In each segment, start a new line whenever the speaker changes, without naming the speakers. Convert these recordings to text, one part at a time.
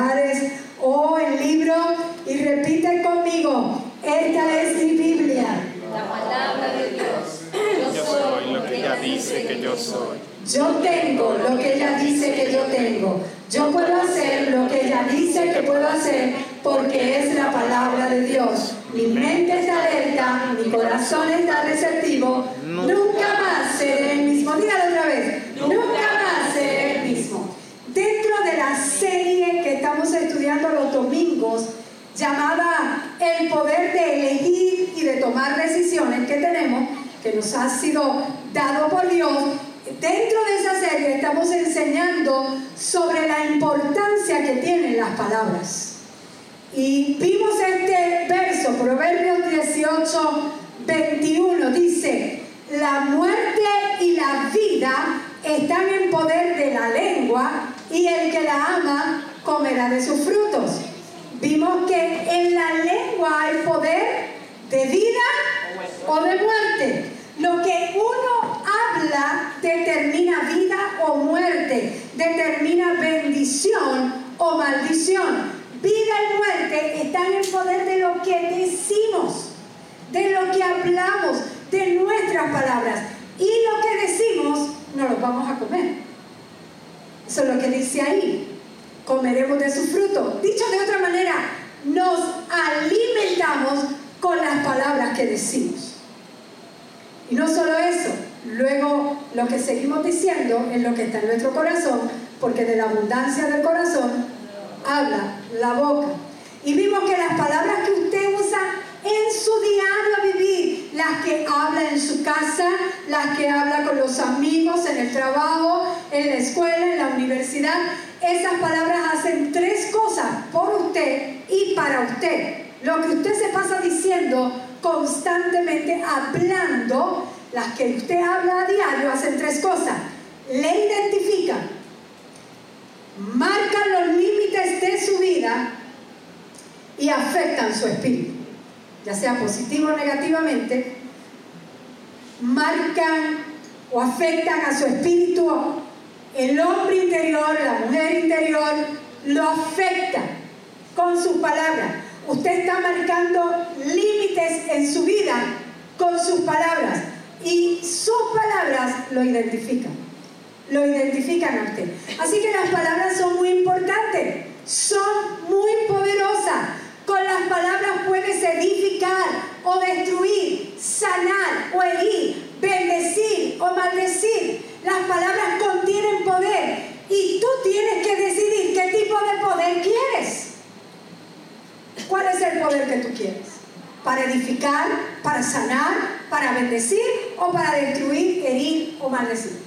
celulares o el libro y repite conmigo, esta es mi Biblia.
La palabra de Dios. Yo soy lo que ella dice que yo soy.
Yo tengo lo que ella dice que yo tengo. Yo puedo hacer lo que ella dice que puedo hacer porque es la palabra de Dios. Mi mente está alerta, mi corazón está receptivo. Nunca más seré el mismo. Dígalo otra vez. Nunca más seré el mismo. Dentro de la serie estamos estudiando los domingos, llamada El poder de elegir y de tomar decisiones que tenemos, que nos ha sido dado por Dios, dentro de esa serie estamos enseñando sobre la importancia que tienen las palabras. Y vimos este verso, Proverbios 18, 21, dice, la muerte y la vida están en poder de la lengua y el que la ama comerá de sus frutos. Vimos que en la lengua hay poder de vida o de muerte. Lo que uno habla determina vida o muerte, determina bendición o maldición. Vida y muerte están en poder de lo que decimos, de lo que hablamos, de nuestras palabras. Y lo que decimos no lo vamos a comer. Eso es lo que dice ahí. Comeremos de su fruto. Dicho de otra manera, nos alimentamos con las palabras que decimos. Y no solo eso, luego lo que seguimos diciendo es lo que está en nuestro corazón, porque de la abundancia del corazón habla la boca. Y vimos que las palabras que usted usa en su diario vivir, las que habla en su casa, las que habla con los amigos, en el trabajo, en la escuela, en la universidad, esas palabras hacen tres cosas por usted y para usted. Lo que usted se pasa diciendo constantemente, hablando, las que usted habla a diario, hacen tres cosas. Le identifican, marcan los límites de su vida y afectan su espíritu, ya sea positivo o negativamente, marcan o afectan a su espíritu, el hombre interior, la mujer interior, lo afecta con sus palabras. Usted está marcando límites en su vida con sus palabras y sus palabras lo identifican. Lo identifican a usted. Así que las palabras son muy importantes, son muy poderosas. Con las palabras puedes edificar o destruir, sanar o herir, bendecir o maldecir. Las palabras contienen poder y tú tienes que decidir qué tipo de poder quieres. ¿Cuál es el poder que tú quieres? ¿Para edificar, para sanar, para bendecir o para destruir, herir o maldecir?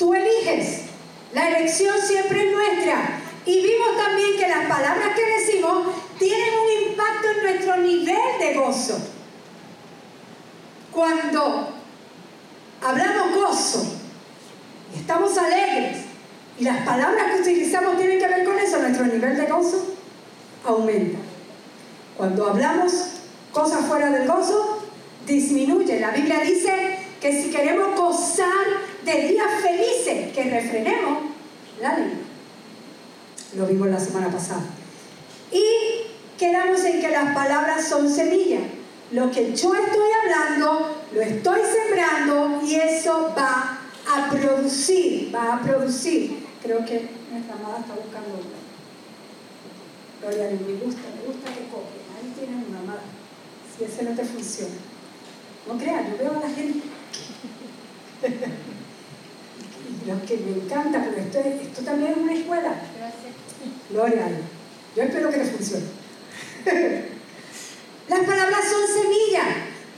Tú eliges. La elección siempre es nuestra. Y vimos también que las palabras que decimos tienen un impacto en nuestro nivel de gozo. Cuando hablamos gozo y estamos alegres y las palabras que utilizamos tienen que ver con eso, nuestro nivel de gozo aumenta. Cuando hablamos cosas fuera del gozo, disminuye. La Biblia dice que si queremos gozar de días felices, que refrenemos la lengua. Lo vimos la semana pasada. Y quedamos en que las palabras son semillas. Lo que yo estoy hablando, lo estoy sembrando y eso va a producir, va a producir. Creo que nuestra amada está buscando. Gloria a Dios, me gusta, me gusta que copien. Ahí tienen una amada. Si ese no te funciona. No crean, yo veo a la gente. y lo que me encanta, pero esto, esto también es una escuela. Gloria a Dios. Yo espero que les funcione. Las palabras son semillas.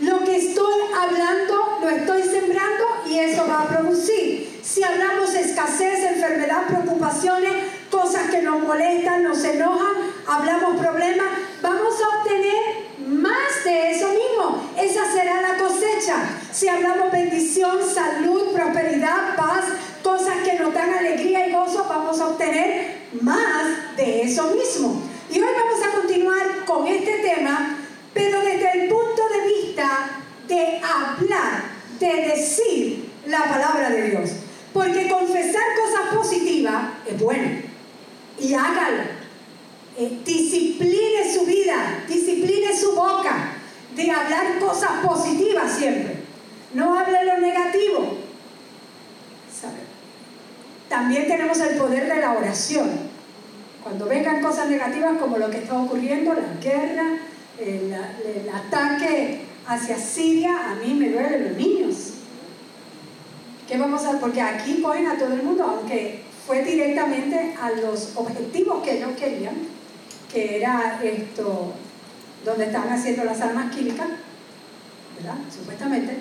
Lo que estoy hablando lo estoy sembrando y eso va a producir. Si hablamos escasez, enfermedad, preocupaciones, cosas que nos molestan, nos enojan, hablamos problemas, vamos a obtener más de eso mismo. Esa será la cosecha. Si hablamos bendición, salud, prosperidad, paz, cosas que nos dan alegría y gozo, vamos a obtener más de eso mismo. Y hoy vamos a continuar con este tema, pero desde el punto de vista de hablar, de decir la palabra de Dios. Porque confesar cosas positivas es bueno. Y hágalo. Eh, discipline su vida, discipline su boca de hablar cosas positivas siempre. No hable lo negativo. También tenemos el poder de la oración. Cuando vengan cosas negativas como lo que está ocurriendo, la guerra, el, el ataque hacia Siria, a mí me duelen los niños. ¿Qué vamos a hacer? Porque aquí ponen a todo el mundo, aunque fue directamente a los objetivos que ellos querían, que era esto, donde están haciendo las armas químicas, ¿verdad? Supuestamente,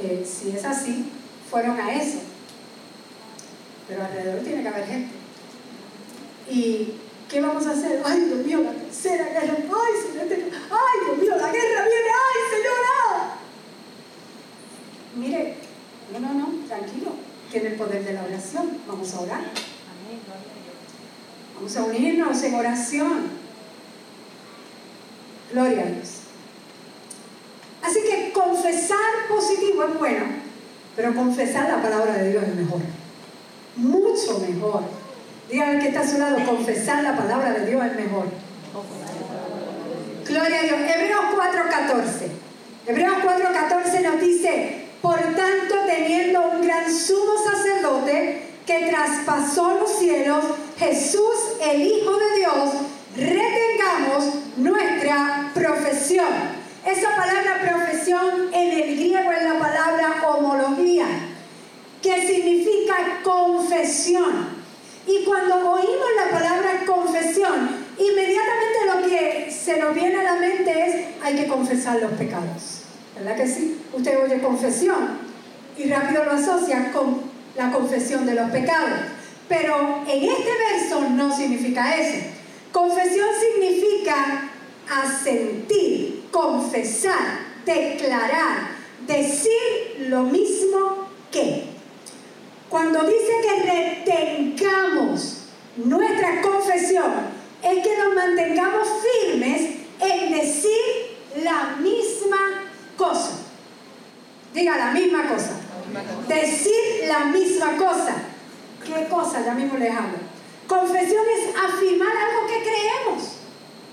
eh, si es así, fueron a eso. Pero alrededor tiene que haber gente. ¿Y qué vamos a hacer? Ay, Dios mío, la tercera guerra. Ay, señor, ay, Dios mío, la guerra viene. Ay, señora. Mire, no, no, no, tranquilo. Tiene el poder de la oración. Vamos a orar. Vamos a unirnos en oración. Gloria a Dios. Así que confesar positivo es bueno, pero confesar la palabra de Dios es mejor. Mucho mejor. Dígame que está a su lado, confesar la palabra de Dios es mejor. Gloria a Dios. Hebreos 4:14. Hebreos 4:14 nos dice, por tanto, teniendo un gran sumo sacerdote, que traspasó los cielos, Jesús el Hijo de Dios, retengamos nuestra profesión. Esa palabra profesión en el griego es la palabra homología, que significa confesión. Y cuando oímos la palabra confesión, inmediatamente lo que se nos viene a la mente es hay que confesar los pecados. ¿Verdad que sí? Usted oye confesión y rápido lo asocia con la confesión de los pecados. Pero en este verso no significa eso. Confesión significa asentir, confesar, declarar, decir lo mismo que. Cuando dice que retengamos nuestra confesión, es que nos mantengamos firmes en decir la misma cosa. Diga la misma cosa. Decir la misma cosa. ¿Qué cosa? Ya mismo les hablo. Confesión es afirmar algo que creemos.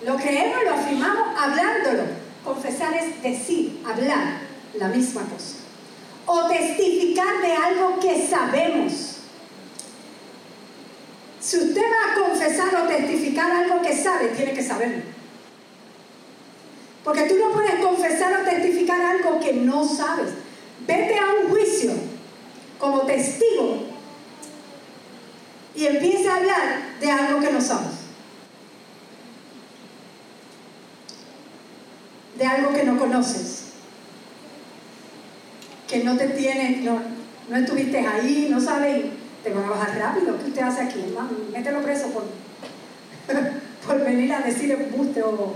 Lo creemos, lo afirmamos hablándolo. Confesar es decir, hablar la misma cosa. O testificar de algo que sabemos. Si usted va a confesar o testificar algo que sabe, tiene que saberlo. Porque tú no puedes confesar o testificar algo que no sabes. Vete a un juicio como testigo y empieza a hablar de algo que no sabes. De algo que no conoces. Que no te tiene, no, no estuviste ahí, no sabes, te van a bajar rápido. ¿Qué usted hace aquí? Mételo preso por, por venir a decir embuste o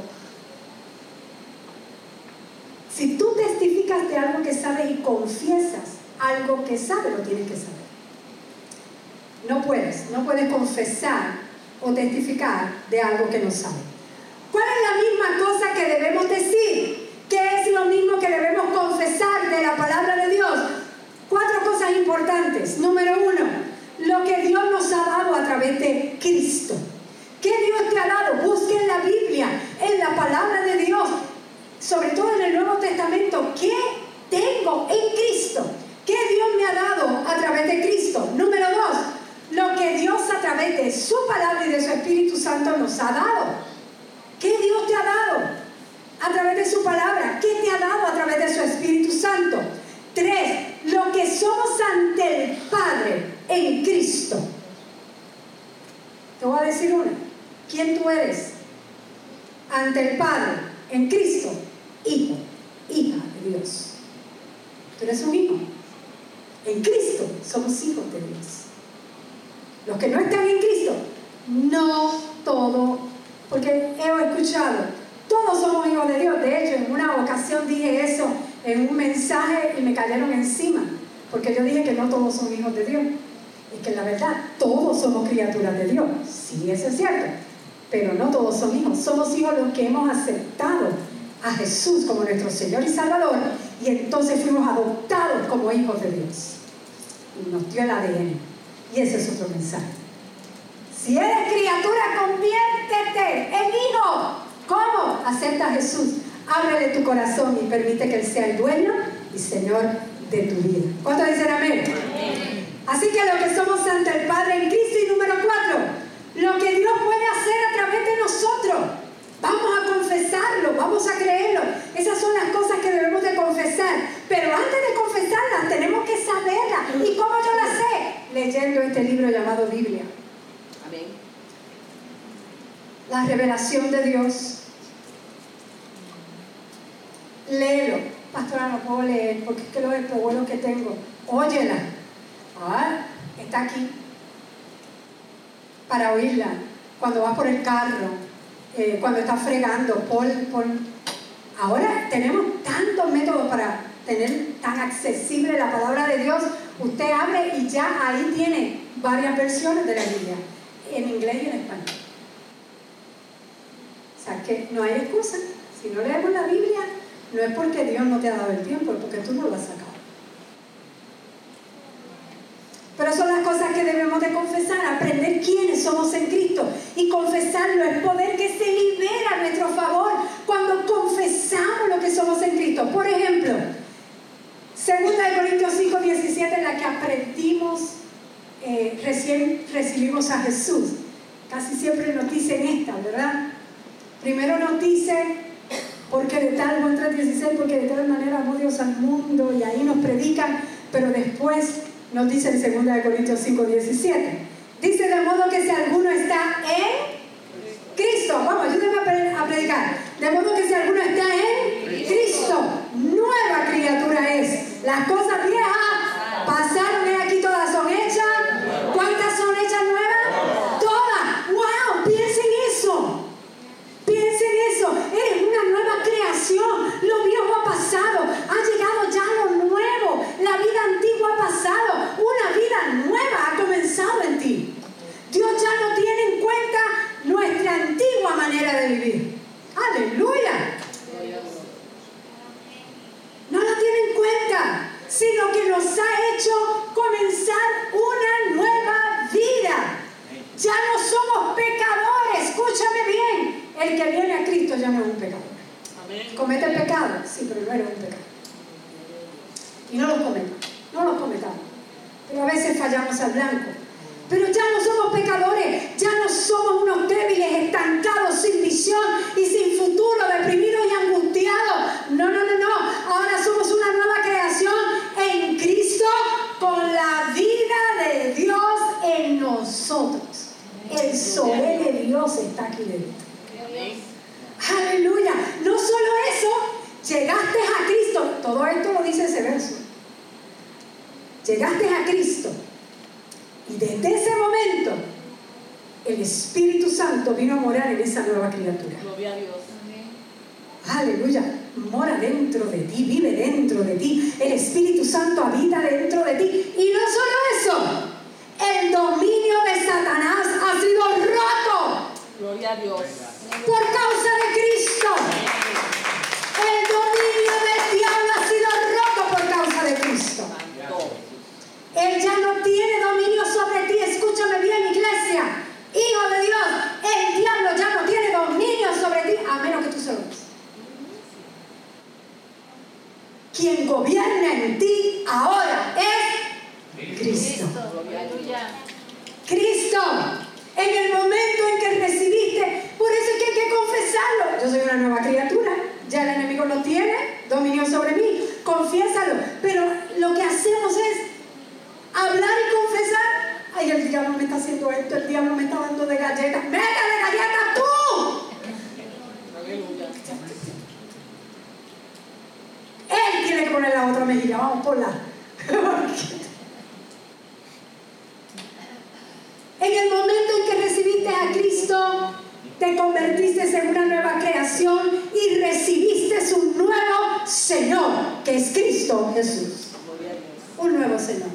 si tú testificas de algo que sabes y confiesas algo que sabes, lo tienes que saber. No puedes, no puedes confesar o testificar de algo que no sabes. ¿Cuál es la misma cosa que debemos decir? ¿Qué es lo mismo que debemos confesar de la palabra de Dios? Cuatro cosas importantes. Número uno, lo que Dios nos ha dado a través de Cristo. ¿Qué Dios te ha dado? Busque en la Biblia, en la palabra de Dios sobre todo en el Nuevo Testamento, ¿qué tengo en Cristo? ¿Qué Dios me ha dado a través de Cristo? Número dos, lo que Dios a través de su palabra y de su Espíritu Santo nos ha dado. ¿Qué Dios te ha dado a través de su palabra? ¿Qué te ha dado a través de su Espíritu Santo? Tres, lo que somos ante el Padre en Cristo. Te voy a decir una. ¿Quién tú eres ante el Padre en Cristo? hijo, hija de Dios. Tú eres un hijo. En Cristo somos hijos de Dios. Los que no están en Cristo, no todo, porque he escuchado, todos somos hijos de Dios. De hecho, en una ocasión dije eso en un mensaje y me cayeron encima, porque yo dije que no todos son hijos de Dios. Y que la verdad, todos somos criaturas de Dios. Sí, eso es cierto. Pero no todos son hijos. Somos hijos los que hemos aceptado a Jesús como nuestro Señor y Salvador y entonces fuimos adoptados como hijos de Dios. y nos dio el ADN. Y ese es otro mensaje. Si eres criatura, conviértete en hijo. ¿Cómo? Acepta a Jesús. Ábrele tu corazón y permite que Él sea el dueño y Señor de tu vida. ¿Cuántos dicen amén? Así que lo que somos ante el Padre en Cristo y número cuatro, lo que Dios puede hacer a través de nosotros. Vamos a confesarlo, vamos a creerlo. Esas son las cosas que debemos de confesar. Pero antes de confesarlas tenemos que saberlas. ¿Y cómo yo las sé? Leyendo este libro llamado Biblia. Amén. La revelación de Dios. Léelo pastora, no puedo leer porque es que lo bueno que tengo. Óyela. Ah, está aquí para oírla. Cuando vas por el carro, eh, cuando estás fregando. Ahora tenemos tantos métodos para tener tan accesible la palabra de Dios. Usted abre y ya ahí tiene varias versiones de la Biblia, en inglés y en español. O sea que no hay excusa. Si no leemos la Biblia, no es porque Dios no te ha dado el tiempo, es porque tú no lo has sacado. Pero son las cosas que debemos de confesar, aprender quiénes somos en Cristo y confesarlo, el poder que se libera a nuestro favor cuando confesamos lo que somos en Cristo. Por ejemplo, 2 Corintios 5, 17, en la que aprendimos, eh, recién recibimos a Jesús. Casi siempre nos dicen esta, ¿verdad? Primero nos dice porque de tal, Juan 16, porque de tal manera amó Dios al mundo y ahí nos predican, pero después nos dice en 2 Corintios 5, 17. Dice de modo que si alguno está en Cristo, vamos, ayúdenme a predicar. De modo que si alguno está en Cristo, nueva criatura es. Las cosas viejas pasaron, y aquí todas son hechas. ¿Cuántas son hechas nuevas? Todas. ¡Wow! Piensen eso. Piensen eso. Eres una nueva creación. Lo viejo ha pasado. Ha llegado ya lo nuevo. La vida antigua ha pasado. Una vida nueva ha comenzado en ti. Dios ya no tiene en cuenta nuestra antigua manera de vivir. Aleluya. No lo tiene en cuenta, sino que nos ha hecho comenzar una nueva vida. Ya no somos pecadores, escúchame bien. El que viene a Cristo ya no es un pecador. ¿Comete el pecado? Sí, pero no eres un pecado. Y no lo cometamos, no lo cometamos. Pero a veces fallamos al blanco. Pero ya no somos pecadores, ya no somos unos débiles, estancados, sin visión y sin futuro, deprimidos y angustiados. No, no, no, no. Ahora somos una nueva creación en Cristo con la vida de Dios en nosotros. El sol de Dios está aquí dentro. Aleluya. No solo eso, llegaste a Cristo. Todo esto lo dice ese verso. Llegaste a Cristo. Y desde ese momento, el Espíritu Santo vino a morar en esa nueva criatura. Gloria a Dios. Aleluya. Mora dentro de ti, vive dentro de ti. El Espíritu Santo habita dentro de ti. Y no solo eso, el dominio de Satanás ha sido roto. Gloria a Dios por causa de Cristo. El dominio del diablo ha sido roto por causa de Cristo. Él ya no tiene dominio sobre ti. Escúchame bien, iglesia. Hijo de Dios, el diablo ya no tiene dominio sobre ti a menos que tú se lo des. Quien gobierna en ti ahora es Cristo. Cristo. En el momento en que recibiste, por eso es que hay que confesarlo. Yo soy una nueva criatura, ya el enemigo lo tiene, dominio sobre mí, confiésalo. Pero lo que hacemos es hablar y confesar. Ay, el diablo me está haciendo esto, el diablo me está dando de galletas. ¡Métale galletas tú! Él tiene que poner la otra mejilla, vamos por la. En el momento en que recibiste a Cristo, te convertiste en una nueva creación y recibiste un nuevo Señor, que es Cristo Jesús. Un nuevo Señor.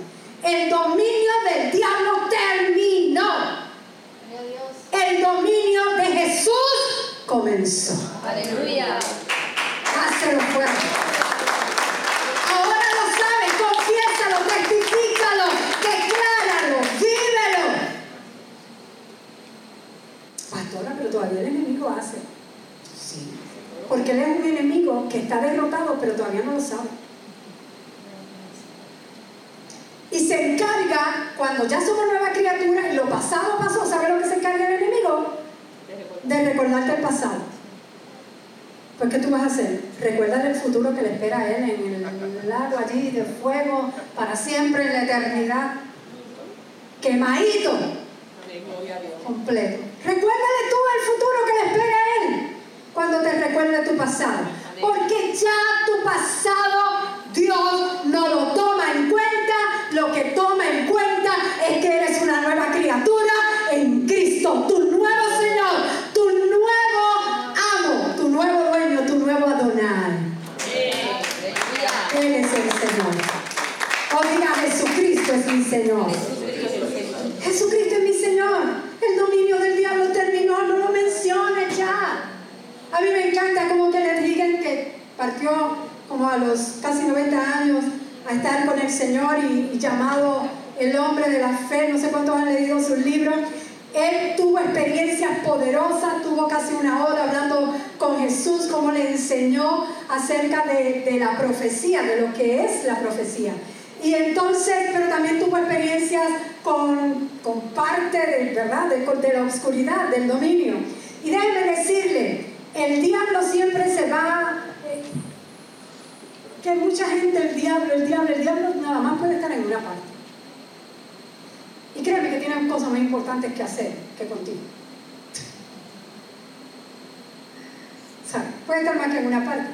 El dominio del diablo terminó. El dominio de Jesús comenzó. Aleluya. Hácelo fuerte. que está derrotado, pero todavía no lo sabe. Y se encarga, cuando ya somos nuevas criatura y lo pasado pasó, ¿sabe lo que se encarga el enemigo? De recordarte el pasado. Pues ¿qué tú vas a hacer? Recuerda el futuro que le espera a él en el lago allí de fuego para siempre en la eternidad. Quemadito. Completo. Recuérdale tú el futuro que le espera a él cuando te recuerde tu pasado. Ya tu pasado Dios no lo toma en cuenta. Lo que toma en cuenta es que eres una nueva criatura en Cristo, tu nuevo Señor, tu nuevo amo, tu nuevo dueño, tu nuevo Adonai. Él es el Señor. Oh, diga, Jesucristo es mi Señor. Jesucristo es mi Señor. El dominio del diablo terminó, no lo menciones ya. A mí me encanta como que le digan que partió como a los casi 90 años a estar con el Señor y, llamado el hombre de la fe, no sé cuántos han leído sus libros. Él tuvo experiencias poderosas, tuvo casi una hora hablando con Jesús, como le enseñó acerca de, la profecía, de lo que es la profecía. Y entonces, pero también tuvo experiencias con, parte de, ¿verdad? De, de la oscuridad, del dominio. Y déjeme decirle, el diablo siempre se va que mucha gente, el diablo, el diablo, el diablo nada más puede estar en una parte. Y créeme que tienen cosas más importantes que hacer que contigo. Sea, puede estar más que en una parte.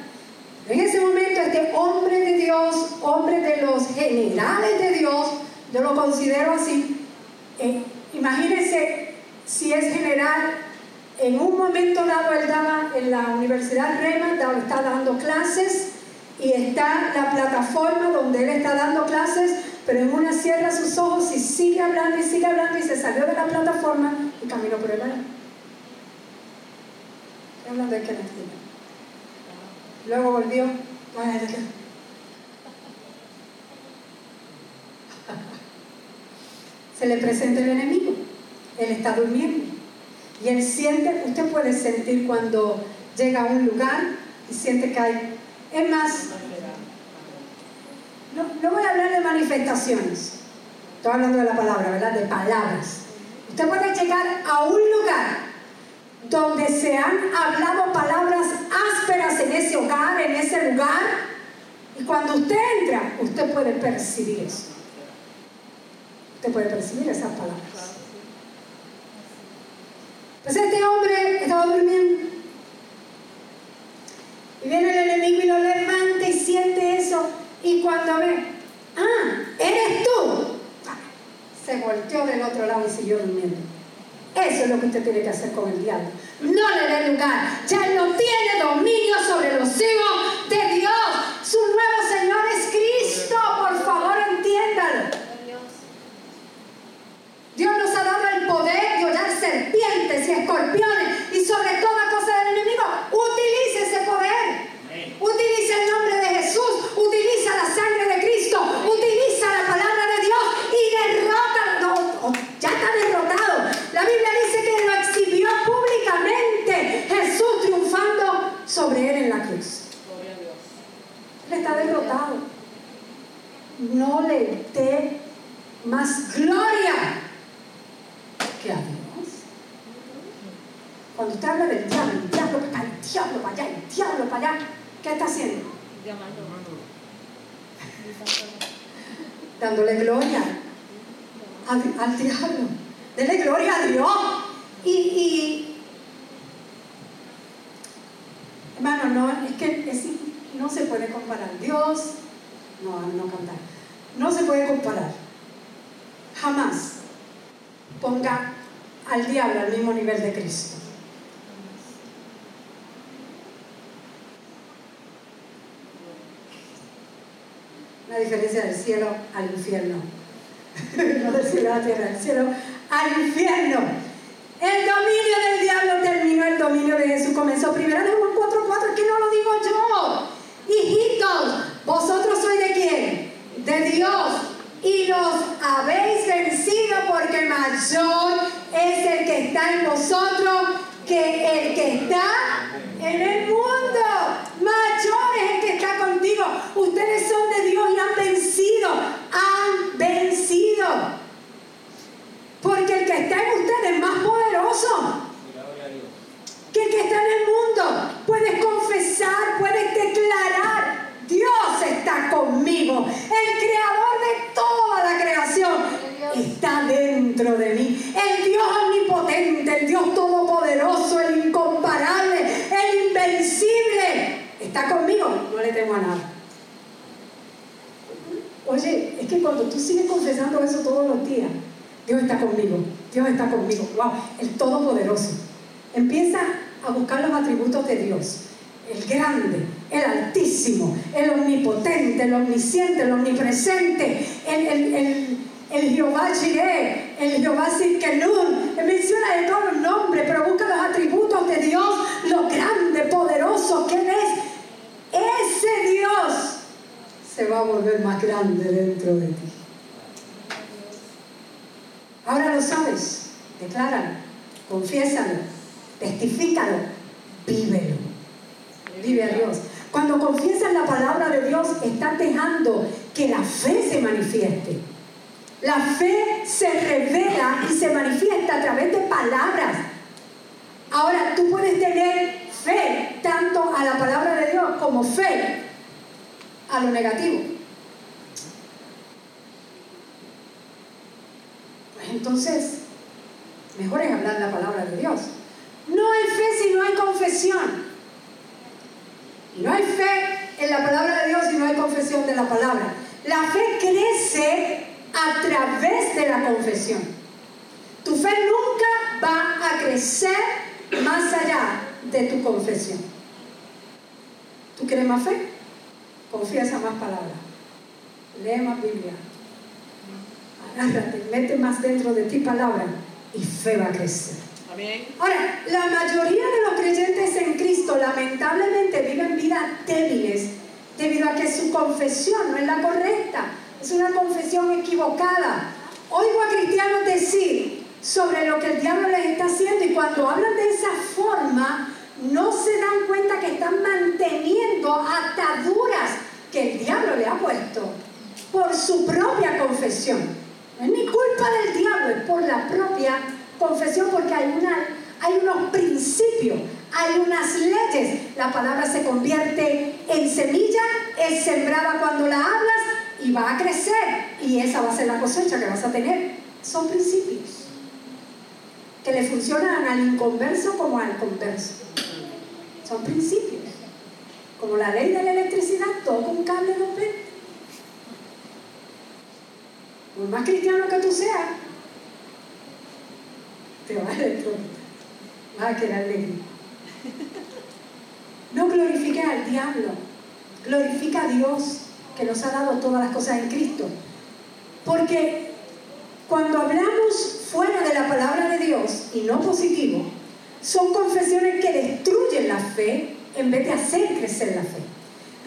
En ese momento, este hombre de Dios, hombre de los generales de Dios, yo lo considero así. Eh, imagínense si es general, en un momento dado él daba en la Universidad Rema, está dando clases y está la plataforma donde él está dando clases, pero en una cierra sus ojos y sigue hablando y sigue hablando y se salió de la plataforma y caminó por el aire. Estoy hablando de Kenneth Luego volvió. Se le presenta el enemigo. Él está durmiendo. Y él siente, usted puede sentir cuando llega a un lugar y siente que hay es más, no, voy a hablar de manifestaciones, estoy hablando de la palabra, ¿verdad? De palabras. Usted puede llegar a un lugar donde se han hablado palabras ásperas en ese hogar, en ese lugar, y cuando usted entra, usted puede percibir eso. Usted puede percibir esas palabras. Pues este hombre estaba durmiendo y viene el enemigo y lo levanta y siente eso. Y cuando ve, ah, eres tú, se volteó del otro lado y siguió durmiendo. Eso es lo que usted tiene que hacer con el diablo. No le dé lugar. Ya no tiene dominio sobre los hijos de Dios. Su nuevo Señor es Cristo. Por favor, entiéndalo. Dios nos ha dado el poder serpientes y escorpiones y sobre toda cosa del enemigo. Utilice ese poder. Utiliza el nombre de Jesús. Utiliza la sangre de Cristo. Utiliza la palabra de Dios y derrota. No, ya está derrotado. La Biblia dice que lo exhibió públicamente. Jesús triunfando sobre él en la cruz. Él está derrotado. No le dé más gloria que a Dios. Cuando usted habla del diablo, el diablo para el diablo para allá, el diablo para allá, ¿qué está haciendo? Llamando. Dándole gloria al, diablo. Dele gloria a Dios. Y, y, hermano, no, es que no se puede comparar. Dios, no, no cantar. No se puede comparar. Jamás ponga al diablo al mismo nivel de Cristo. La diferencia del cielo al infierno. no del cielo a la tierra, del cielo al infierno. La palabra. La fe crece a través de la confesión. Tu fe nunca va a crecer más allá de tu confesión. ¿Tú quieres más fe? Confiesa más palabras. Lee más Biblia. Agárrate, mete más dentro de ti palabra y fe va a crecer. Ahora, la mayoría de los creyentes en Cristo lamentablemente viven vidas débiles debido a que su confesión no es la correcta, es una confesión equivocada. Oigo a cristianos decir sobre lo que el diablo les está haciendo y cuando hablan de esa forma, no se dan cuenta que están manteniendo ataduras que el diablo le ha puesto por su propia confesión. No es ni culpa del diablo, es por la propia confesión porque hay, una, hay unos principios, hay unas leyes. La palabra se convierte en semilla, es sembrada cuando la hablas y va a crecer y esa va a ser la cosecha que vas a tener. Son principios que le funcionan al inconverso como al converso. Son principios. Como la ley de la electricidad, todo con cable no ve. Por más cristiano que tú seas, te va a electrocutar. Vas a quedar alegre. No glorifiques al diablo. Glorifica a Dios que nos ha dado todas las cosas en Cristo. Porque cuando hablamos fuera de la palabra de Dios y no positivo, son confesiones que destruyen la fe en vez de hacer crecer la fe.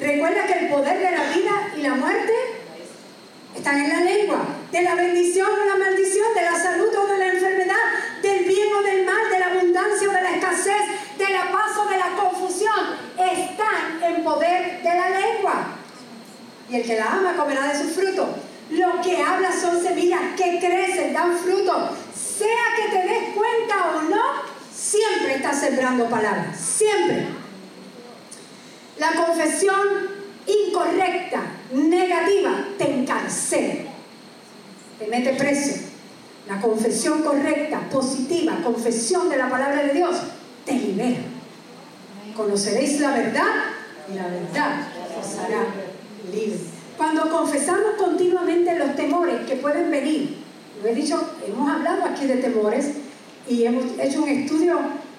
Recuerda que el poder de la vida y la muerte están en la lengua, de la bendición o la maldición, de la salud o de la enfermedad, del bien o del mal, de la abundancia o de la escasez, de la de la confusión, están en poder de la lengua. Y el que la ama comerá de su fruto. Lo que habla son semillas que crecen, dan fruto. Sea que te des cuenta o no, siempre estás sembrando palabras, siempre. La confesión incorrecta, negativa, te encarcela, te mete preso. La confesión correcta, positiva, confesión de la palabra de Dios, te libera. Conoceréis la verdad y la verdad os hará libre. Cuando confesamos continuamente los temores que pueden venir, lo he dicho, hemos hablado aquí de temores, y hemos hecho un estudio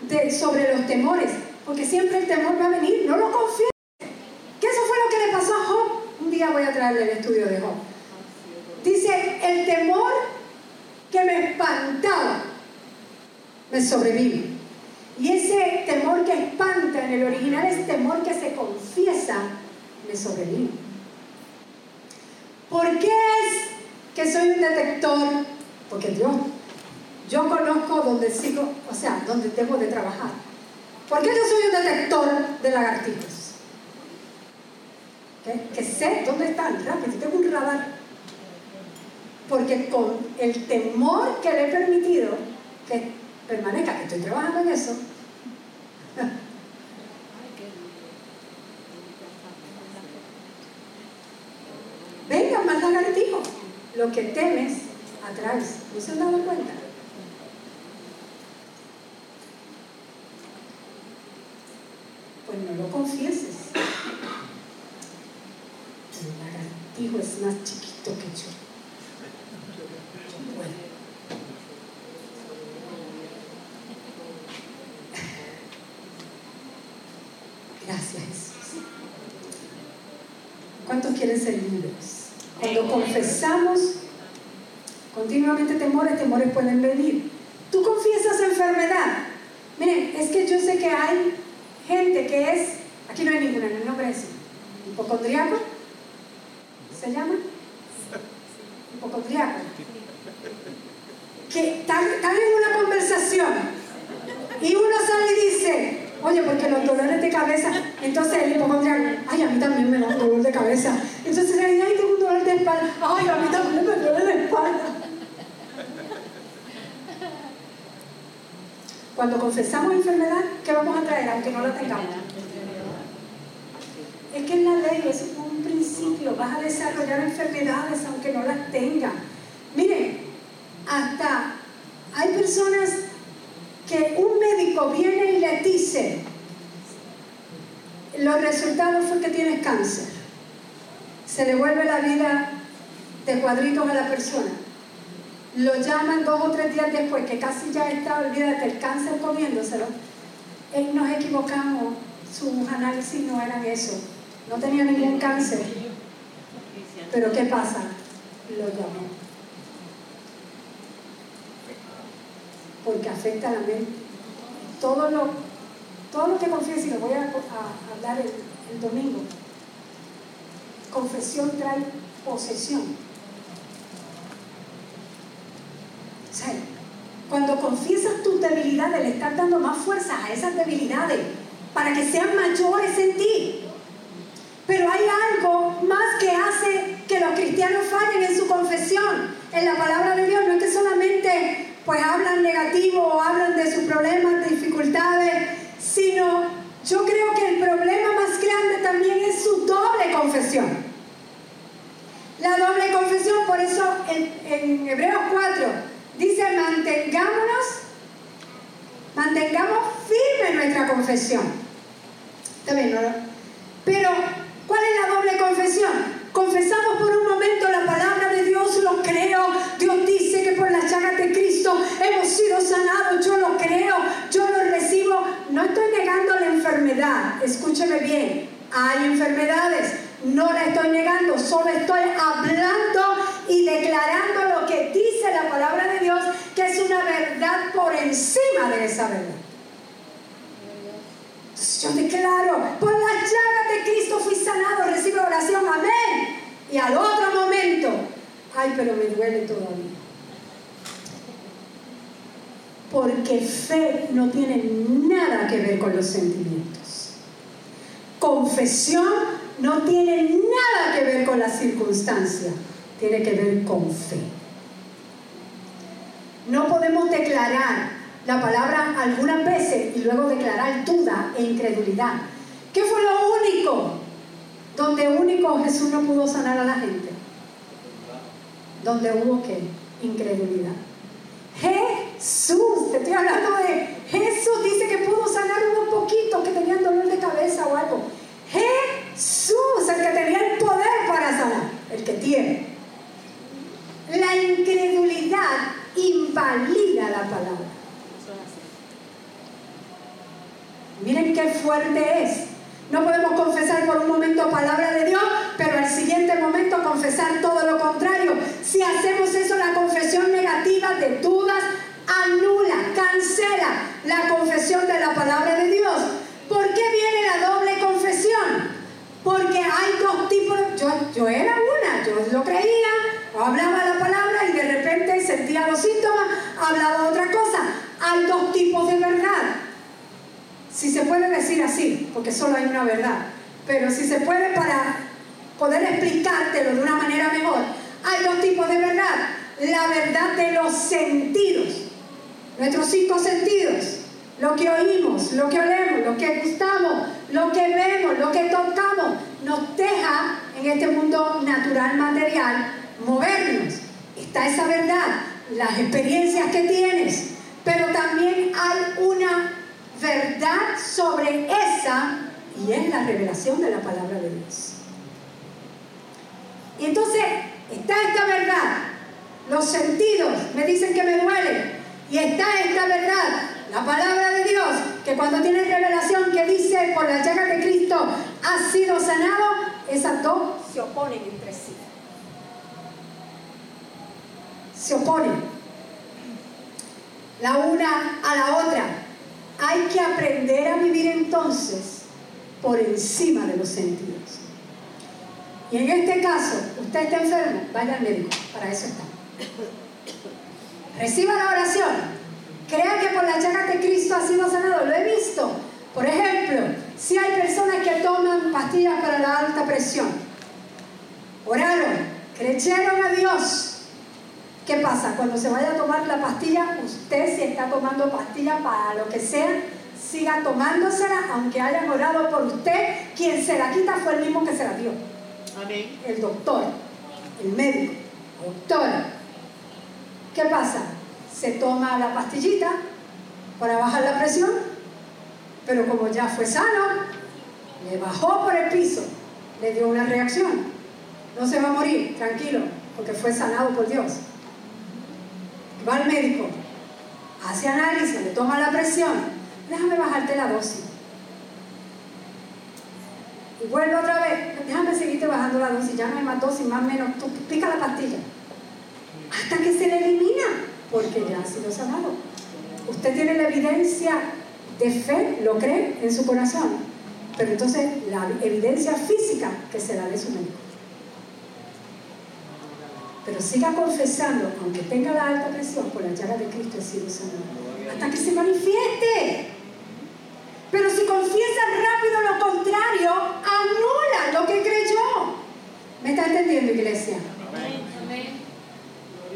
de, sobre los temores, porque siempre el temor va a venir, no lo confíes. ¿Qué eso fue lo que le pasó a Job? Un día voy a traerle el estudio de Job. Dice, el temor que me espantaba me sobrevive. Y ese temor que espanta en el original es temor que se confiesa, me sobrevive. ¿Por qué es que soy un detector? Porque Dios yo conozco donde sigo, o sea, donde debo de trabajar. ¿Por qué yo soy un detector de lagartijos? Que sé dónde están, rápido, tengo un radar. Porque con el temor que le he permitido que permanezca, que estoy trabajando en eso, venga más lagartijos. Lo que temes atraes. ¿No se han dado cuenta? Pues no lo confieses. El lagartijo es más chiquito que yo. Bueno. Gracias Jesús. ¿Cuántos quieren ser libres? Cuando confesamos continuamente temores, temores pueden venir. Tú confiesas enfermedad. Miren, es que yo sé que hay gente que es, aquí no hay ninguna, no nombre es hipocondriaco, ¿se llama? Hipocondriaco. Que están, en una conversación y uno sale y dice, oye, porque los dolores de cabeza, entonces el hipocondriaco, ay, a mí también me da un dolor de cabeza. Entonces, ay, tengo un dolor de espalda, ay, a mí también me duele la espalda. Cuando confesamos enfermedad, ¿qué vamos a traer aunque no la tengamos? Es que en la ley es un principio, vas a desarrollar enfermedades aunque no las tengas. Miren, hasta hay personas que un médico viene y le dice, los resultados fue que tienes cáncer. Se devuelve la vida de cuadritos a la persona lo llaman dos o tres días después, que casi ya está, olvídate, el cáncer comiéndoselo, eh, nos equivocamos, sus análisis no eran eso, no tenía ningún cáncer. Pero ¿qué pasa? Lo llamó. Porque afecta a la mente. Todo lo, todo lo que confieso, y lo voy a, hablar el domingo, confesión trae posesión. Cuando confiesas tus debilidades, le estás dando más fuerza a esas debilidades para que sean mayores en ti. Pero hay algo más que hace que los cristianos fallen en su confesión. En la palabra de Dios no es que solamente pues hablan negativo o hablan de sus problemas, dificultades, sino yo creo que el problema más grande también es su doble confesión. La doble confesión, por eso en, en Hebreos 4, Dice, mantengámonos, mantengamos firme nuestra confesión. También, Pero, ¿cuál es la doble confesión? Confesamos por un momento la palabra de Dios, lo creo. Dios dice que por las llagas de Cristo hemos sido sanados. Yo lo creo, yo lo recibo. No estoy negando la enfermedad. Escúcheme bien. Hay enfermedades. No la estoy negando. Solo estoy hablando y declarando la palabra de Dios, que es una verdad por encima de esa verdad. yo declaro, por las llagas de Cristo fui sanado, recibo oración, amén. Y al otro momento, ay, pero me duele todavía. Porque fe no tiene nada que ver con los sentimientos. Confesión no tiene nada que ver con las circunstancias tiene que ver con fe. No podemos declarar la palabra algunas veces y luego declarar duda e incredulidad. ¿Qué fue lo único donde único Jesús no pudo sanar a la gente? Donde hubo qué? Incredulidad. Jesús, te estoy hablando de Jesús, dice que pudo sanar unos poquitos que tenían dolor de cabeza o algo. Jesús, el que tenía el poder para sanar, el que tiene. La incredulidad invalida la palabra. Miren qué fuerte es. No podemos confesar por un momento palabra de Dios, pero al siguiente momento confesar todo lo contrario. Si hacemos eso, la confesión negativa de dudas anula, cancela la confesión de la palabra de Dios. ¿Por qué viene la doble confesión? Porque hay dos tipos. Yo, yo era una, yo lo creía, hablaba la palabra sentía los síntomas, hablaba otra cosa. Hay dos tipos de verdad. Si se puede decir así, porque solo hay una verdad, pero si se puede para poder explicártelo de una manera mejor, hay dos tipos de verdad. La verdad de los sentidos, nuestros cinco sentidos, lo que oímos, lo que olemos, lo que gustamos, lo que vemos, lo que tocamos, nos deja en este mundo natural material movernos. Está esa verdad, las experiencias que tienes, pero también hay una verdad sobre esa y es la revelación de la palabra de Dios. Y entonces está esta verdad, los sentidos me dicen que me duele, y está esta verdad, la palabra de Dios, que cuando tiene revelación que dice por la llaga de Cristo ha sido sanado, esas dos se oponen Se oponen la una a la otra. Hay que aprender a vivir entonces por encima de los sentidos. Y en este caso, usted está enfermo, vaya al médico, para eso está. Reciba la oración. Crea que por la llaga de Cristo ha sido sanado. Lo he visto. Por ejemplo, si hay personas que toman pastillas para la alta presión, oraron, creyeron a Dios. ¿Qué pasa? Cuando se vaya a tomar la pastilla, usted si está tomando pastilla para lo que sea, siga tomándosela, aunque hayan orado por usted, quien se la quita fue el mismo que se la dio. Amén. El doctor, el médico, doctor. ¿Qué pasa? Se toma la pastillita para bajar la presión, pero como ya fue sano, le bajó por el piso, le dio una reacción. No se va a morir, tranquilo, porque fue sanado por Dios. Va al médico, hace análisis, le toma la presión, déjame bajarte la dosis. Y vuelve otra vez, déjame seguirte bajando la dosis, ya no hay más dosis, más menos, tú pica la pastilla hasta que se le elimina, porque ya ha sido sanado. Usted tiene la evidencia de fe, lo cree en su corazón, pero entonces la evidencia física que se la de su médico. Pero siga confesando, aunque tenga la alta presión, por la llaga de Cristo ha sido sanado, hasta que se manifieste. Pero si confiesa rápido lo contrario, anula lo que creyó. ¿Me está entendiendo, iglesia?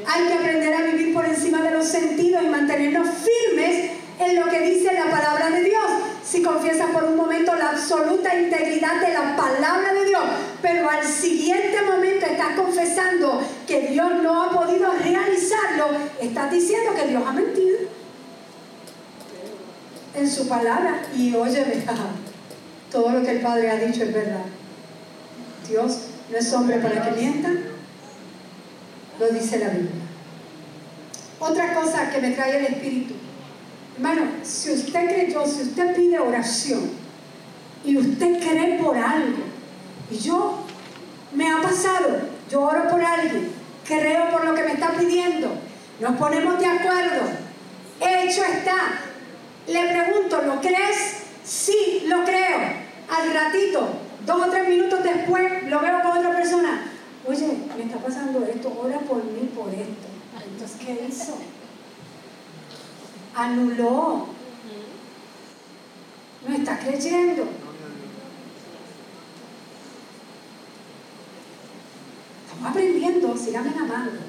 Hay que aprender a vivir por encima de los sentidos y mantenernos firmes en lo que dice la palabra de Dios. Si confiesas por un momento la absoluta integridad de la palabra de Dios, pero al siguiente momento estás confesando que Dios no ha podido realizarlo, estás diciendo que Dios ha mentido en su palabra. Y oye, todo lo que el Padre ha dicho es verdad. Dios no es hombre para que mienta, lo dice la Biblia. Otra cosa que me trae el Espíritu. Hermano, si usted creyó, si usted pide oración y usted cree por algo, y yo me ha pasado, yo oro por alguien, creo por lo que me está pidiendo, nos ponemos de acuerdo, hecho está. Le pregunto, ¿lo crees? Sí, lo creo. Al ratito, dos o tres minutos después, lo veo con otra persona oye, me está pasando esto, ora por mí por esto. Entonces, ¿qué hizo? Anuló. No está creyendo. Estamos aprendiendo, síganme amando.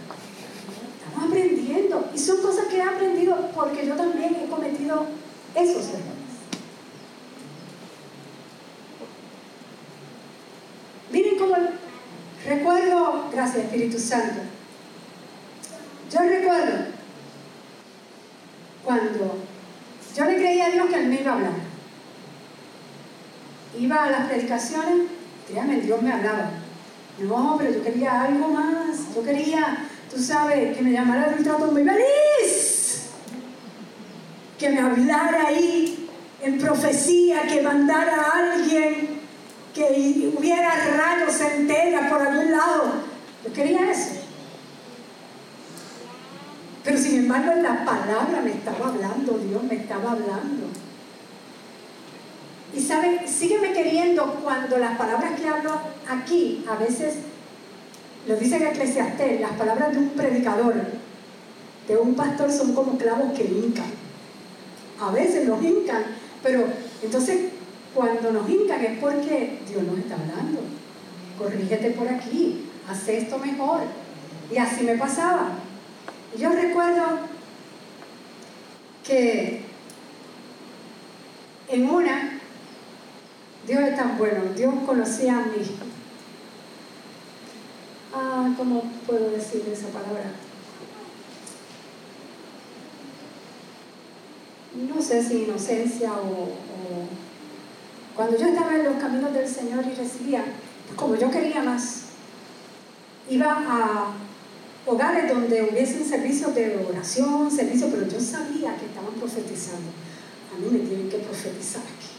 Estamos aprendiendo. Y son cosas que he aprendido porque yo también he cometido esos errores. Miren cómo Recuerdo, gracias Espíritu Santo, yo recuerdo cuando yo le creía a Dios que Él me iba a hablar. Iba a las predicaciones, créanme, Dios me hablaba. No, pero yo quería algo más. Yo quería, tú sabes, que me llamara de un trato muy feliz. Que me hablara ahí en profecía, que mandara a alguien que hubiera rayos centellas por algún lado. Yo quería eso. Pero sin embargo en la palabra me estaba hablando, Dios me estaba hablando. Y saben, sígueme queriendo cuando las palabras que hablo aquí, a veces, lo dice en Eclesiastés, las palabras de un predicador, de un pastor son como clavos que hincan. A veces los hincan, pero entonces cuando nos hincan es porque Dios nos está hablando. Corrígete por aquí, haz esto mejor. Y así me pasaba. Y yo recuerdo que en una, Dios es tan bueno, Dios conocía a mí. Ah, ¿cómo puedo decir esa palabra? No sé si inocencia o. Cuando yo estaba en los caminos del Señor y recibía, como yo quería más, iba a hogares donde hubiesen servicios de oración, servicios, pero yo sabía que estaban profetizando. A mí me tienen que profetizar aquí.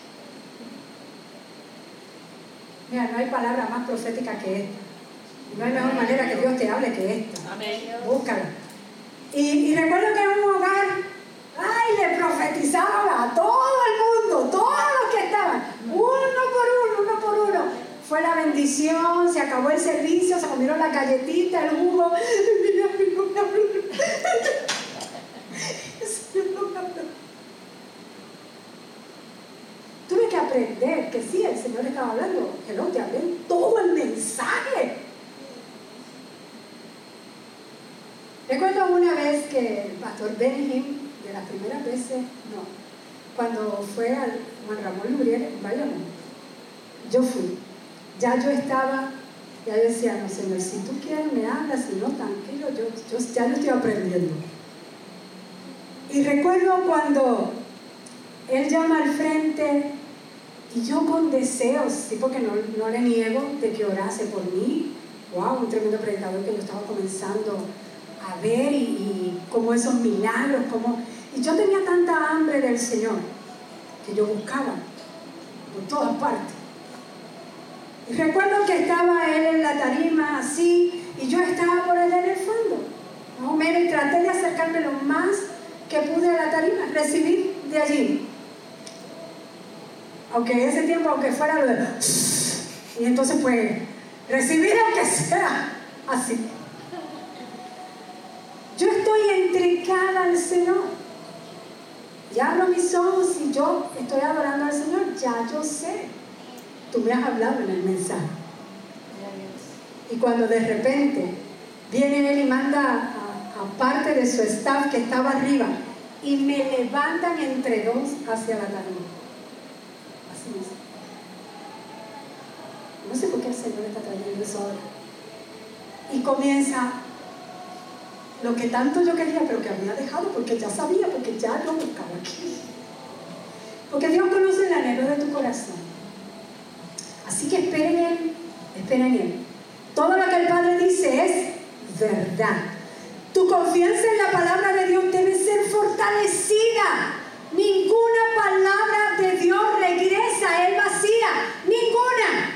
Mira, no hay palabra más profética que esta. No hay mejor manera que Dios te hable que esta.
Amén.
Búscala. Y, y recuerdo que en un hogar, ay, le profetizaba a todo el mundo, todos los que estaban, uno por uno, uno por uno. Fue la bendición, se acabó el servicio, se comieron la galletita, el jugo. Tuve que aprender que sí, el Señor estaba hablando. Hello, te hablé todo el mensaje. Recuerdo una vez que el pastor Benjamin, de las primeras veces, no, cuando fue al Juan Ramón Luriel en Bayona, yo fui. Ya yo estaba, ya decía, no Señor, si tú quieres me hablas, si no, tranquilo, yo, yo ya lo estoy aprendiendo. Y recuerdo cuando él llama al frente y yo con deseos, sí, porque no, no le niego de que orase por mí. Wow, un tremendo predicador que yo estaba comenzando a ver y, y como esos milagros, como... Y yo tenía tanta hambre del Señor que yo buscaba por todas partes. Y recuerdo que estaba él en la tarima así y yo estaba por allá en el fondo, más o menos, y traté de acercarme lo más que pude a la tarima, recibir de allí. Aunque en ese tiempo, aunque fuera lo de... Y entonces pues, recibir aunque sea así. Yo estoy entregada al Señor. Ya abro mis ojos y yo estoy adorando al Señor. Ya yo sé. Tú me has hablado en el mensaje. Y cuando de repente viene Él y manda a, a parte de su staff que estaba arriba y me levantan entre dos hacia la tarima. Así es. No sé por qué el Señor está trayendo eso ahora. Y comienza lo que tanto yo quería, pero que había dejado, porque ya sabía, porque ya lo buscaba aquí. Porque Dios conoce el anhelo de tu corazón. Así que esperen en Él, esperen en Él. Todo lo que el Padre dice es verdad. Tu confianza en la palabra de Dios debe ser fortalecida. Ninguna palabra de Dios regresa a Él vacía. Ninguna.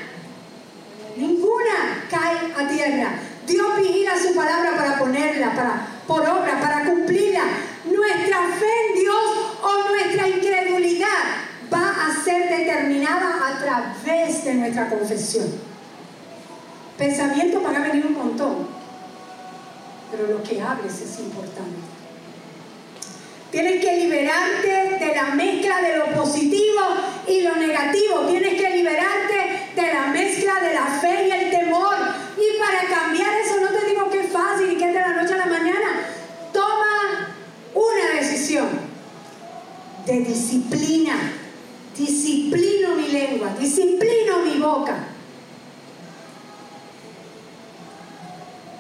Ninguna cae a tierra. Dios vigila su palabra para ponerla para, por obra, para cumplirla. Nuestra fe en Dios o nuestra incredulidad va a ser determinada a través de nuestra confesión. Pensamientos van a venir un montón, pero lo que hables es importante. Tienes que liberarte de la mezcla de lo positivo y lo negativo. Tienes que liberarte de la mezcla de la fe y el temor. Y para cambiar eso no te digo que es fácil y que es de la noche a la mañana. Toma una decisión de disciplina. Disciplino mi lengua, disciplino mi boca.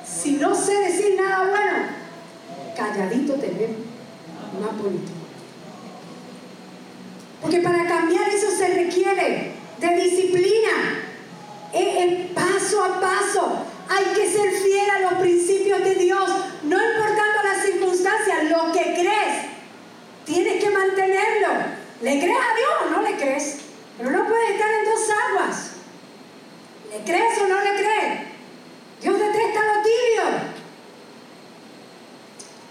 Si no sé decir nada bueno, calladito te veo más bonito. Porque para cambiar eso se requiere de disciplina. Es paso a paso. Hay que ser fiel a los principios de Dios, no importando las circunstancias, lo que crees. Tienes que mantenerlo. ¿Le crees a Dios crees? Pero no puedes estar en dos aguas. ¿Le crees o no le crees? Dios detesta lo tibio.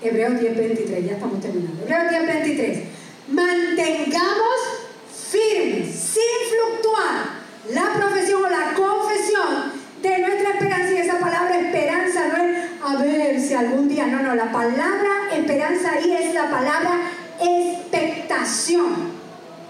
Hebreos 10:23, ya estamos terminando. Hebreos 10:23. Mantengamos firmes, sin fluctuar, la profesión o la confesión de nuestra esperanza. Y esa palabra esperanza no es a ver si algún día, no, no, la palabra esperanza ahí es la palabra expectación.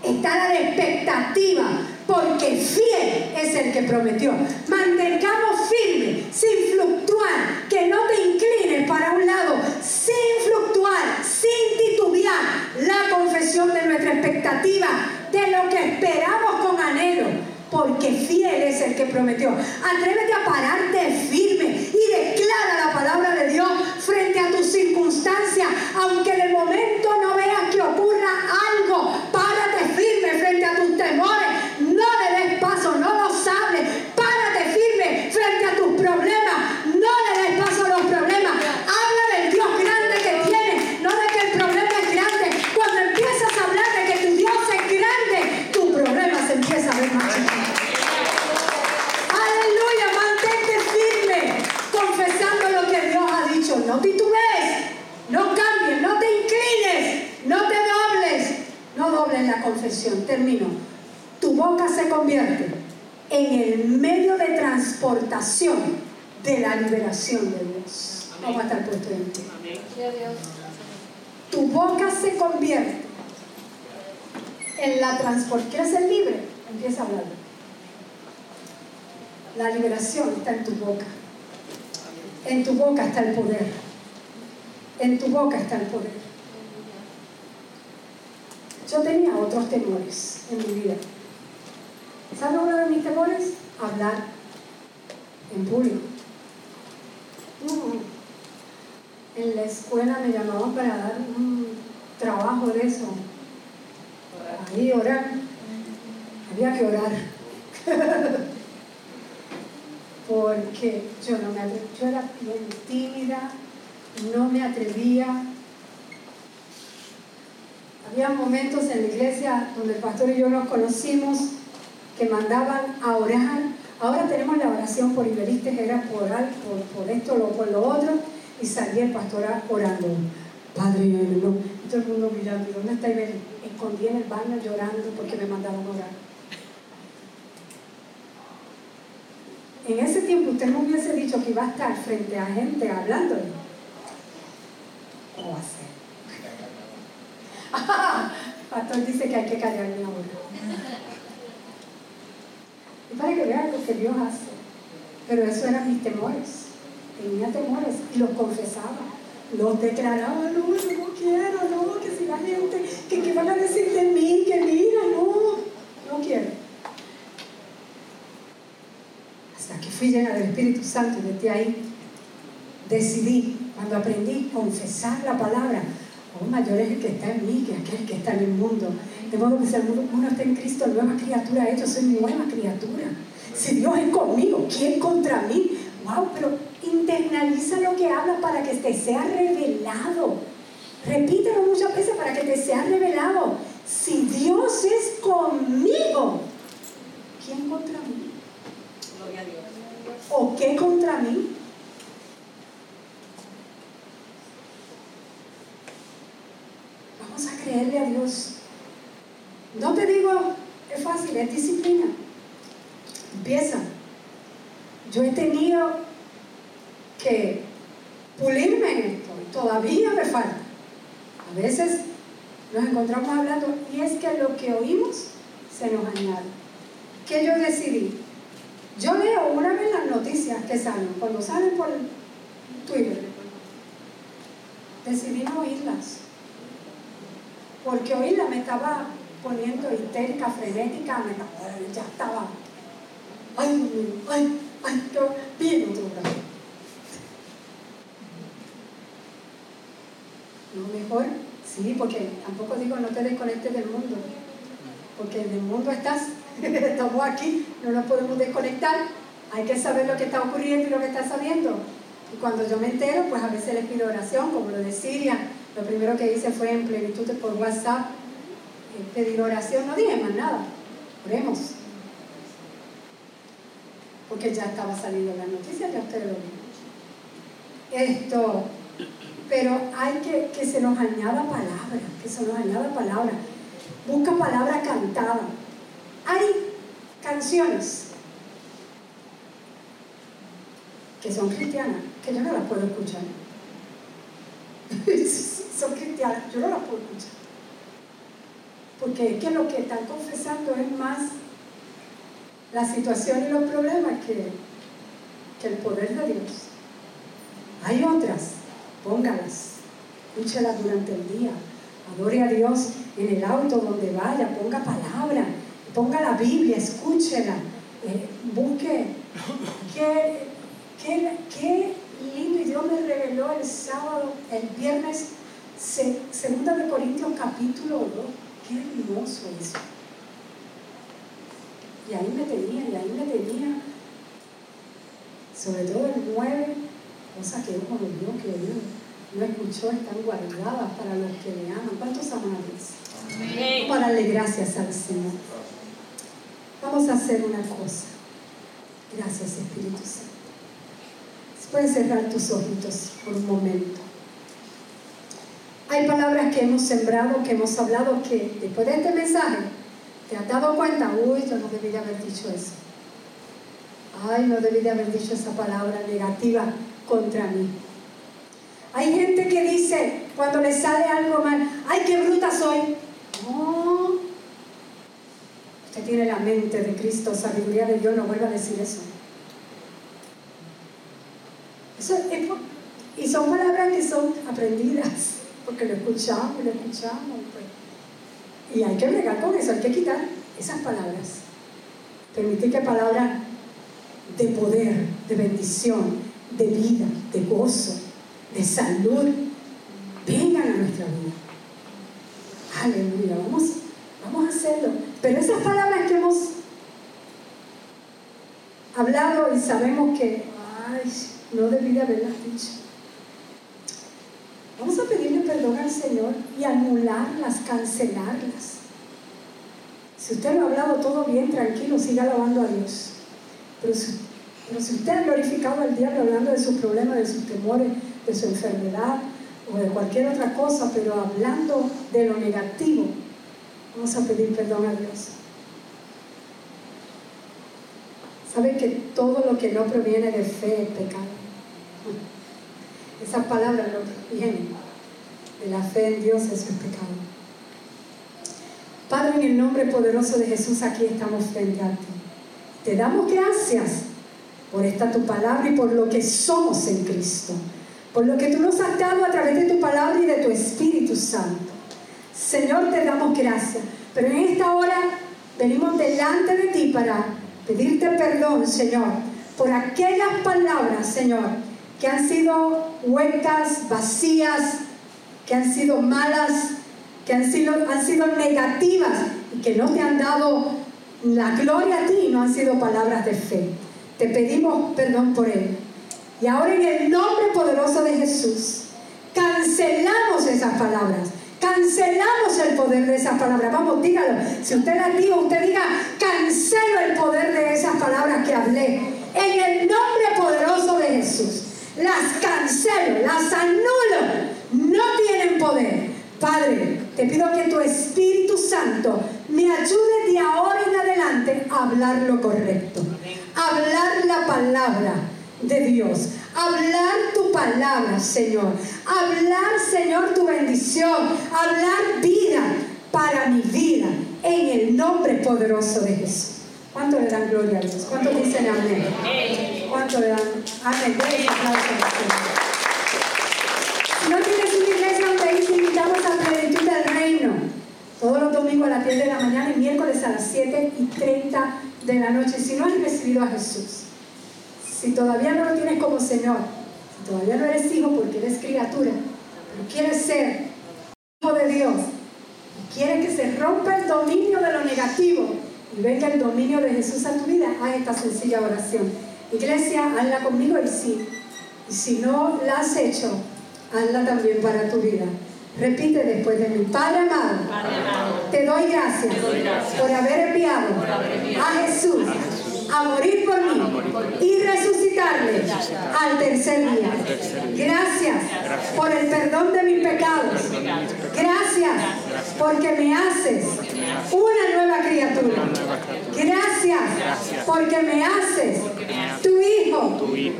Está la expectativa, porque fiel es el que prometió. Mantengamos firme, sin fluctuar, que no te inclines para un lado, sin fluctuar, sin titubear, la confesión de nuestra expectativa, de lo que esperamos con anhelo, porque fiel es el que prometió. Atrévete a pararte firme y declara la palabra de Dios frente a tus circunstancias, aunque de momento no veas que ocurra algo no titubees, no cambies, no te inclines, no te dobles, no dobles la confesión. Termino. Tu boca se convierte en el medio de transportación de la liberación de Dios. Vamos a estar puestos en ti. Tu boca se convierte transportación. ¿Quieres ser libre? Empieza a hablar. La liberación está en tu boca. En tu boca está el poder. En tu boca está el poder. Yo tenía otros temores en mi vida. ¿Sabes uno de mis temores? Hablar en público. Mm. En la escuela me llamaban para dar un trabajo de eso. Ahí orar. Había que orar. Porque yo no me yo era bien tímida, no me atrevía. Había momentos en la iglesia donde el pastor y yo nos conocimos que mandaban a orar. Ahora tenemos la oración por Iberistes, era por, por, por esto o por lo otro, y salía el pastor orando. Padre, no. Y el mundo mirando, ¿dónde está Iberistes? Escondí en el baño llorando porque me mandaban a orar. En ese tiempo usted no hubiese dicho que iba a estar frente a gente hablándole. ¿Cómo va a ser? Pastor dice que hay que callarme ahora. Y para que vean lo que Dios hace. Pero eso eran mis temores. Tenía temores y los confesaba. Los declaraba, no, no quiero, no, que si la gente, que qué van a decir de mí, que mira, no, no quiero. Hasta que fui llena del Espíritu Santo y desde ahí decidí, cuando aprendí a confesar la palabra, oh, mayor es el que está en mí que aquel que está en el mundo. De modo que si uno está en Cristo, nueva criatura hecho, soy nueva criatura. Si Dios es conmigo, ¿quién contra mí? Wow, pero internaliza lo que habla para que te sea revelado. Repítelo muchas veces para que te sea revelado. Si Dios es conmigo, ¿quién contra mí? Gloria a Dios. ¿O qué contra mí? Vamos a creerle a Dios. No te digo, es fácil, es disciplina. Empieza. Yo he tenido que pulirme en esto, todavía me falta. A veces nos encontramos hablando y es que lo que oímos se nos añade. ¿Qué yo decidí? Yo leo una vez las noticias que salen, cuando salen por Twitter, decidí no oírlas. Porque oírlas me estaba poniendo histérica, frenética, me ya estaba. Ay, ay, ay, yo bien otro No, mejor, sí, porque tampoco digo no te desconectes del mundo. Porque en el mundo estás, estamos aquí, no nos podemos desconectar. Hay que saber lo que está ocurriendo y lo que está saliendo. Y cuando yo me entero, pues a veces les pido oración, como lo de. Lo primero que hice fue en plenitud por WhatsApp pedir oración, no dije más nada, oremos. Porque ya estaba saliendo la noticia, ya ustedes lo vieron. Esto, pero hay que que se nos añada palabra, que se nos añada palabra. Busca palabra cantada. Hay canciones que son cristianas, que yo no las puedo escuchar. son cristianas, yo no las puedo escuchar. Porque es que lo que están confesando es más la situación y los problemas que, que el poder de Dios. Hay otras, póngalas, escúchalas durante el día, adore a Dios en el auto donde vaya, ponga palabra, ponga la Biblia, escúchela, eh, busque. Qué, qué, qué lindo y Dios me reveló el sábado, el viernes, segunda de Corintios capítulo 2 Qué hermoso eso. Y ahí me tenía, y ahí me tenía. Sobre todo el 9, cosas que como Dios que Dios no escuchó, están guardadas para los que le aman. ¿Cuántos aman a? Para darle gracias al Señor. Vamos a hacer una cosa. Gracias, Espíritu Santo. Puedes cerrar tus ojitos por un momento. Hay palabras que hemos sembrado, que hemos hablado, que después de este mensaje te has dado cuenta, uy, yo no debí haber dicho eso. Ay, no debí de haber dicho esa palabra negativa contra mí. Hay gente que dice, cuando le sale algo mal, ay, qué bruta soy. No. Usted tiene la mente de Cristo, sabiduría de Dios, no vuelva a decir eso. eso y son palabras que son aprendidas, porque lo escuchamos y lo escuchamos. Pues. Y hay que bregar con eso, hay que quitar esas palabras. Permitir que palabras de poder, de bendición, de vida, de gozo, de salud, vengan a nuestra vida. Aleluya, vamos, vamos a hacerlo. Pero esas palabras que hemos hablado y sabemos que, ay, no debí de haberlas dicho. Vamos a pedirle perdón al Señor y anularlas, cancelarlas. Si usted lo ha hablado todo bien, tranquilo, siga alabando a Dios. Pero si, pero si usted ha glorificado al diablo hablando de sus problemas, de sus temores, de su enfermedad o de cualquier otra cosa, pero hablando de lo negativo, vamos a pedir perdón a Dios. ¿Sabe que todo lo que no proviene de fe es pecado? Esas palabras no de la fe en Dios, eso es pecado. Padre, en el nombre poderoso de Jesús, aquí estamos frente a ti. Te damos gracias por esta tu palabra y por lo que somos en Cristo por lo que tú nos has dado a través de tu palabra y de tu Espíritu Santo. Señor, te damos gracias. Pero en esta hora venimos delante de ti para pedirte perdón, Señor, por aquellas palabras, Señor, que han sido huecas, vacías, que han sido malas, que han sido, han sido negativas y que no te han dado la gloria a ti, no han sido palabras de fe. Te pedimos perdón por ello. Y ahora en el nombre poderoso de Jesús, cancelamos esas palabras. Cancelamos el poder de esas palabras. Vamos, dígalo. Si usted la dijo, usted diga, cancelo el poder de esas palabras que hablé. En el nombre poderoso de Jesús. Las cancelo, las anulo. No tienen poder. Padre, te pido que tu Espíritu Santo me ayude de ahora en adelante a hablar lo correcto. hablar la palabra de Dios. Hablar tu palabra, Señor. Hablar, Señor, tu bendición. Hablar vida para mi vida. En el nombre poderoso de Jesús. ¿Cuánto le dan gloria a Dios? ¿Cuánto dicen amén? ¿Cuánto le dan amén? Si no tienes una iglesia donde ir, te invitamos a plenitud del reino. Todos los domingos a las 10 de la mañana y miércoles a las 7 y 30 de la noche. Si no has recibido a Jesús, si todavía no lo tienes como Señor, si todavía no eres hijo porque eres criatura, pero quieres ser hijo de Dios, y quieres que se rompa el dominio de lo negativo y venga el dominio de Jesús a tu vida, haz esta sencilla oración. Iglesia, hazla conmigo y sí. Y si no la has hecho, hazla también para tu vida. Repite después de mí, Padre amado, te, doy gracias, por haber enviado, a Jesús a morir por mí y resucitarle al tercer día. Gracias por el perdón de mis pecados. Gracias porque me haces una nueva criatura. Gracias porque me haces tu hijo. Y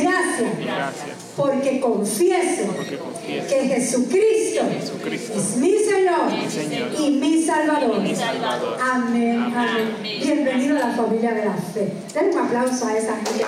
gracias porque confieso que Jesucristo es mi Señor y mi Salvador. Amén. Amén. Bienvenido a la familia de la fe. Den un aplauso a esa gente